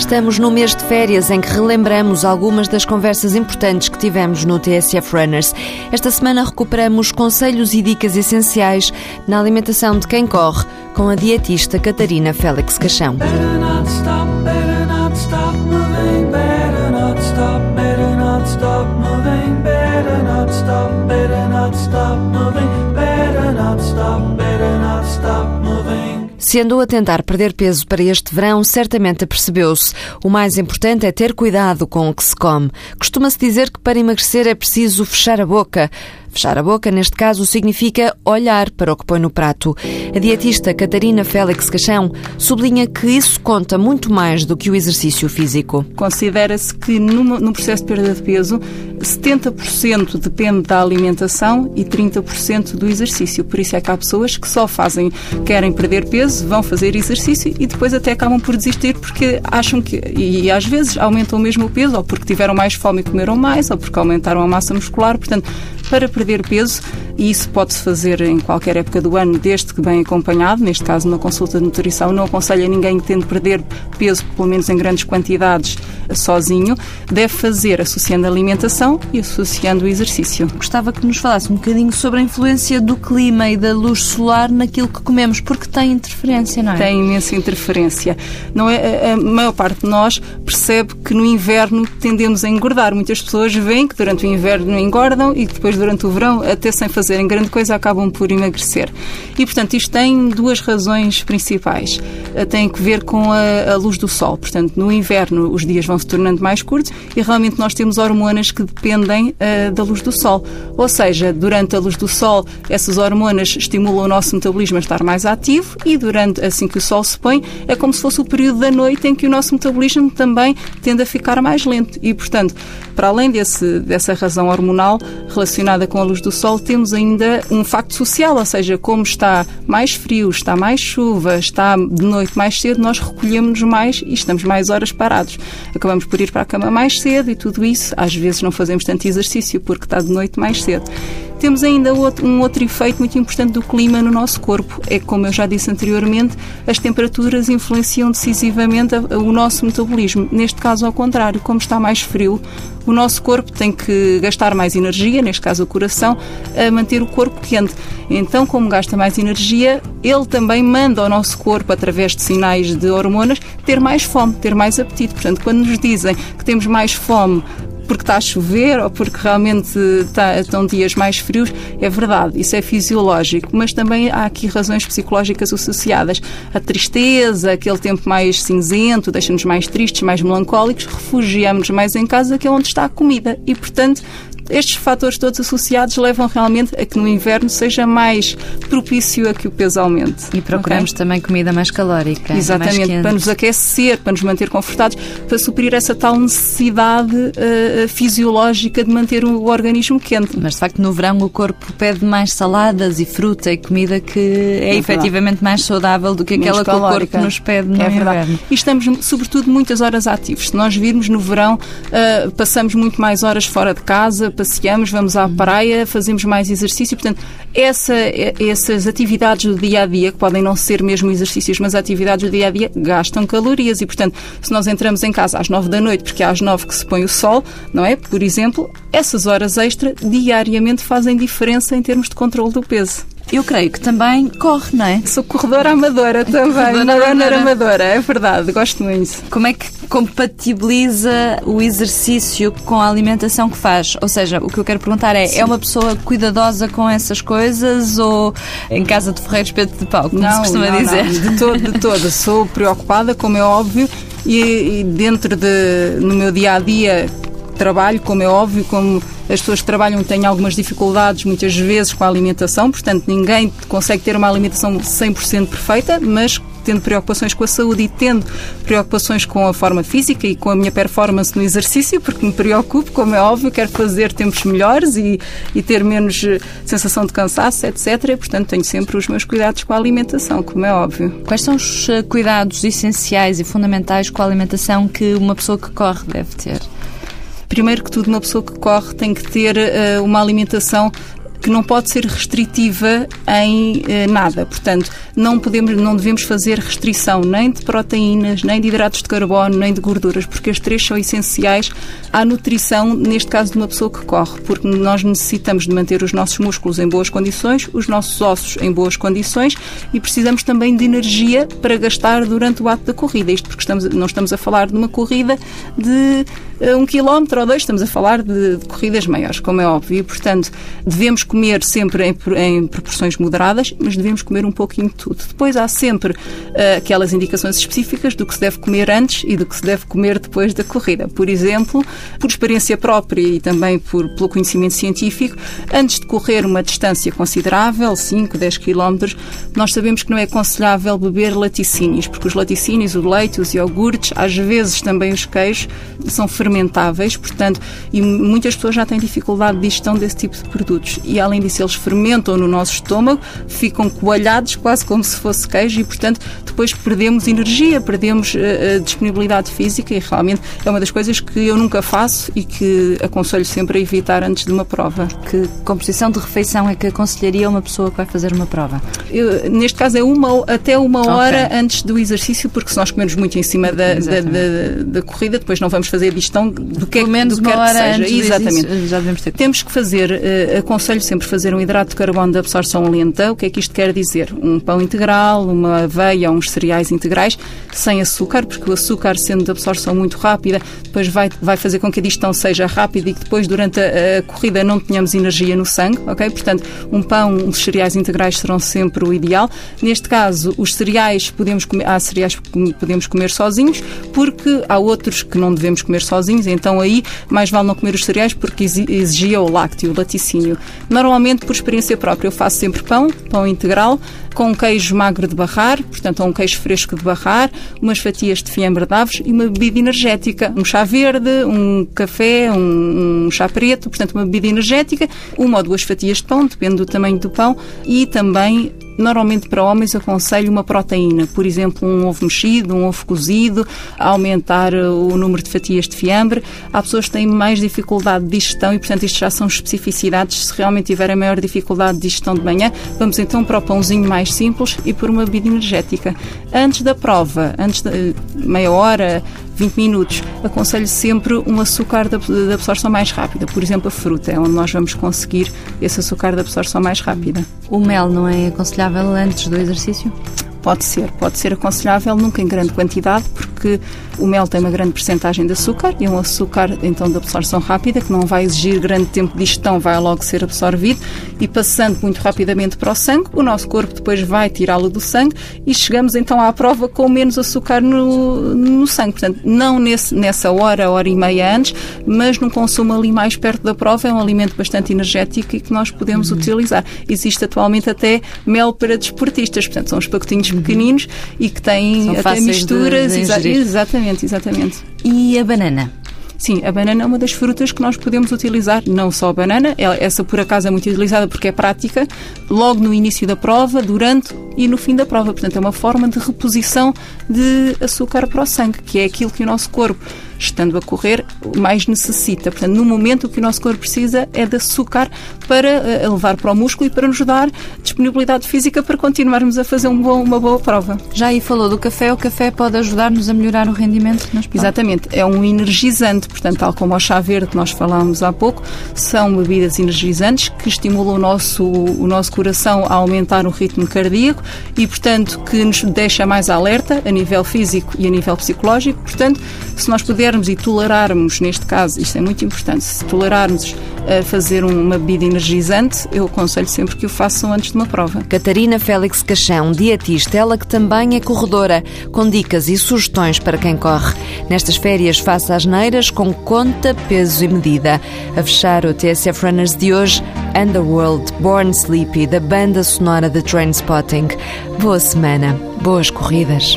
Estamos no mês de férias em que relembramos algumas das conversas importantes que tivemos no TSF Runners. Esta semana recuperamos conselhos e dicas essenciais na alimentação de quem corre com a dietista Catarina Félix Caixão. Se andou a tentar perder peso para este verão, certamente apercebeu-se. O mais importante é ter cuidado com o que se come. Costuma-se dizer que para emagrecer é preciso fechar a boca. Fechar a boca, neste caso, significa olhar para o que põe no prato. A dietista Catarina Félix Caixão sublinha que isso conta muito mais do que o exercício físico. Considera-se que no processo de perda de peso, 70% depende da alimentação e 30% do exercício. Por isso é que há pessoas que só fazem, querem perder peso, vão fazer exercício e depois até acabam por desistir porque acham que, e às vezes aumentam mesmo o peso, ou porque tiveram mais fome e comeram mais, ou porque aumentaram a massa muscular. Portanto, para perder peso, e isso pode-se fazer em qualquer época do ano, desde que bem acompanhado, neste caso numa consulta de nutrição, não aconselho a ninguém que tente perder peso, pelo menos em grandes quantidades, sozinho, deve fazer associando a alimentação e associando o exercício. Gostava que nos falasse um bocadinho sobre a influência do clima e da luz solar naquilo que comemos, porque tem interferência, não é? Tem imensa interferência. Não é, a maior parte de nós percebe que no inverno tendemos a engordar. Muitas pessoas veem que durante o inverno engordam e depois durante o verão, até sem fazerem grande coisa, acabam por emagrecer. E, portanto, isto tem duas razões principais. Eh, tem que ver com a, a luz do sol. Portanto, no inverno os dias vão se tornando mais curtos e realmente nós temos hormonas que dependem uh, da luz do sol. Ou seja, durante a luz do sol, essas hormonas estimulam o nosso metabolismo a estar mais ativo e durante assim que o sol se põe, é como se fosse o período da noite em que o nosso metabolismo também tende a ficar mais lento. E, portanto, para além desse, dessa razão hormonal relacionada com a luz do sol, temos ainda um facto social, ou seja, como está mais frio, está mais chuva, está de noite mais cedo, nós recolhemos mais e estamos mais horas parados. Acabamos por ir para a cama mais cedo e tudo isso. Às vezes não fazemos tanto exercício porque está de noite mais cedo. Temos ainda um outro efeito muito importante do clima no nosso corpo. É como eu já disse anteriormente, as temperaturas influenciam decisivamente o nosso metabolismo. Neste caso, ao contrário, como está mais frio, o nosso corpo tem que gastar mais energia, neste caso o coração, a manter o corpo quente. Então, como gasta mais energia, ele também manda ao nosso corpo, através de sinais de hormonas, ter mais fome, ter mais apetite. Portanto, quando nos dizem que temos mais fome porque está a chover ou porque realmente está, estão dias mais frios, é verdade, isso é fisiológico, mas também há aqui razões psicológicas associadas. A tristeza, aquele tempo mais cinzento, deixa-nos mais tristes, mais melancólicos, refugiamos-nos mais em casa, que é onde está a comida. E, portanto, estes fatores todos associados levam realmente a que no inverno seja mais propício a que o peso aumente. E procuramos okay? também comida mais calórica. Exatamente, mais para nos aquecer, para nos manter confortados, para suprir essa tal necessidade uh, fisiológica de manter o organismo quente. Mas de facto no verão o corpo pede mais saladas e fruta e comida que é, é efetivamente mais saudável do que aquela que o corpo nos pede no é inverno. E estamos sobretudo muitas horas ativos. Se nós virmos no verão, uh, passamos muito mais horas fora de casa, passeamos, vamos à praia, fazemos mais exercício. Portanto, essa, essas atividades do dia a dia, que podem não ser mesmo exercícios, mas atividades do dia a dia, gastam calorias. E, portanto, se nós entramos em casa às nove da noite, porque é às nove que se põe o sol, não é? Por exemplo, essas horas extra diariamente fazem diferença em termos de controle do peso. Eu creio que também corre, não é? Sou corredora amadora também, corredora amadora. amadora, é verdade, gosto muito. Como é que compatibiliza o exercício com a alimentação que faz? Ou seja, o que eu quero perguntar é, Sim. é uma pessoa cuidadosa com essas coisas ou em casa de ferreiros Pedro de pau, como não, se costuma não, dizer? Não, de todo, de todo. Sou preocupada, como é óbvio, e, e dentro de, no meu dia a dia trabalho, como é óbvio, como as pessoas que trabalham têm algumas dificuldades muitas vezes com a alimentação, portanto ninguém consegue ter uma alimentação 100% perfeita, mas tendo preocupações com a saúde e tendo preocupações com a forma física e com a minha performance no exercício, porque me preocupo, como é óbvio, quero fazer tempos melhores e, e ter menos eh, sensação de cansaço, etc. E, portanto, tenho sempre os meus cuidados com a alimentação, como é óbvio. Quais são os eh, cuidados essenciais e fundamentais com a alimentação que uma pessoa que corre deve ter? Primeiro que tudo, uma pessoa que corre tem que ter uh, uma alimentação que não pode ser restritiva em eh, nada. Portanto, não podemos, não devemos fazer restrição nem de proteínas, nem de hidratos de carbono, nem de gorduras, porque as três são essenciais à nutrição, neste caso de uma pessoa que corre, porque nós necessitamos de manter os nossos músculos em boas condições, os nossos ossos em boas condições e precisamos também de energia para gastar durante o ato da corrida. Isto porque estamos, não estamos a falar de uma corrida de uh, um quilómetro ou dois, estamos a falar de, de, corridas maiores, como é óbvio, portanto devemos comer sempre em, em, proporções moderadas, mas devemos comer um pouquinho de tudo. Depois há sempre uh, aquelas indicações específicas do que se deve comer antes e do que se deve comer depois da corrida. Por exemplo, por experiência própria e também por, pelo conhecimento científico, antes de correr uma distância considerável, 5, 10 quilómetros, nós sabemos que não é aconselhável beber laticínios, porque os laticínios, o leite, os iogurtes, às vezes também os queijos, são fermentáveis, portanto, e muitas pessoas já têm dificuldade de digestão desse tipo de produtos. E além disso, eles fermentam no nosso estômago, ficam coalhados quase como se fosse queijo e, portanto, depois perdemos energia, perdemos uh, disponibilidade física e realmente é uma das coisas que eu nunca faço e que aconselho sempre a evitar antes de uma prova. Que composição de refeição é que aconselharia uma pessoa que vai fazer uma prova? Eu, neste caso é uma, até uma hora okay. antes do exercício, porque se nós comermos muito em cima da, da, da, da corrida, depois não vamos fazer a digestão do que, Pelo menos do que uma quer que seja. Exatamente. Já devemos ter. Temos que fazer, uh, aconselho sempre fazer um hidrato de carbono de absorção lenta. O que é que isto quer dizer? Um pão integral, uma aveia, uns cereais integrais, sem açúcar, porque o açúcar, sendo de absorção muito rápida, depois vai, vai fazer com que a digestão seja rápida e que depois, durante a, a corrida, não tenhamos energia no sangue, ok? Portanto, um pão, uns cereais integrais serão sempre o ideal. Neste caso, os cereais podemos comer, há cereais que podemos comer sozinhos, porque há outros que não devemos comer sozinhos, então aí mais vale não comer os cereais porque exigia o lácteo, o laticínio. Normalmente, por experiência própria, eu faço sempre pão, pão integral, com queijo magro de barrar, portanto, um queijo fresco de barrar, umas fatias de fiambre de aves e uma bebida energética, um chá verde, um café, um, um chá preto, portanto, uma bebida energética, uma ou duas fatias de pão, depende do tamanho do pão, e também Normalmente para homens aconselho uma proteína, por exemplo, um ovo mexido, um ovo cozido, aumentar o número de fatias de fiambre. Há pessoas que têm mais dificuldade de digestão e, portanto, isto já são especificidades. Se realmente tiverem maior dificuldade de digestão de manhã, vamos então para o pãozinho mais simples e por uma bebida energética. Antes da prova, antes de meia hora, 20 minutos, aconselho sempre um açúcar de absorção mais rápida. Por exemplo, a fruta, é onde nós vamos conseguir esse açúcar de absorção mais rápida. O mel não é aconselhável antes do exercício? Pode ser, pode ser aconselhável, nunca em grande quantidade, porque o mel tem uma grande percentagem de açúcar e é um açúcar então de absorção rápida que não vai exigir grande tempo de digestão, vai logo ser absorvido e passando muito rapidamente para o sangue, o nosso corpo depois vai tirá-lo do sangue e chegamos então à prova com menos açúcar no, no sangue. Portanto, não nesse, nessa hora, hora e meia antes, mas num consumo ali mais perto da prova, é um alimento bastante energético e que nós podemos uhum. utilizar. Existe atualmente até mel para desportistas, portanto, são os pacotinhos uhum. pequeninos e que têm são até misturas. De, de exatamente, exatamente. E a banana? Sim, a banana é uma das frutas que nós podemos utilizar, não só a banana, essa por acaso é muito utilizada porque é prática, logo no início da prova, durante e no fim da prova. Portanto, é uma forma de reposição de açúcar para o sangue, que é aquilo que o nosso corpo estando a correr, mais necessita. Portanto, no momento o que o nosso corpo precisa é de açúcar para uh, levar para o músculo e para nos dar disponibilidade física para continuarmos a fazer um bom, uma boa prova. Já aí falou do café, o café pode ajudar-nos a melhorar o rendimento nas provas? Exatamente, é um energizante, portanto, tal como o chá verde que nós falámos há pouco, são bebidas energizantes que estimulam o nosso, o nosso coração a aumentar o ritmo cardíaco e, portanto, que nos deixa mais alerta a nível físico e a nível psicológico. Portanto, se nós pudermos e tolerarmos, neste caso, isto é muito importante, se tolerarmos a fazer uma bebida energizante, eu aconselho sempre que o façam antes de uma prova. Catarina Félix Caixão, dietista, ela que também é corredora, com dicas e sugestões para quem corre. Nestas férias, faça as neiras com conta, peso e medida. A fechar o TSF Runners de hoje, Underworld, Born Sleepy, da banda sonora de Trainspotting. Boa semana, boas corridas.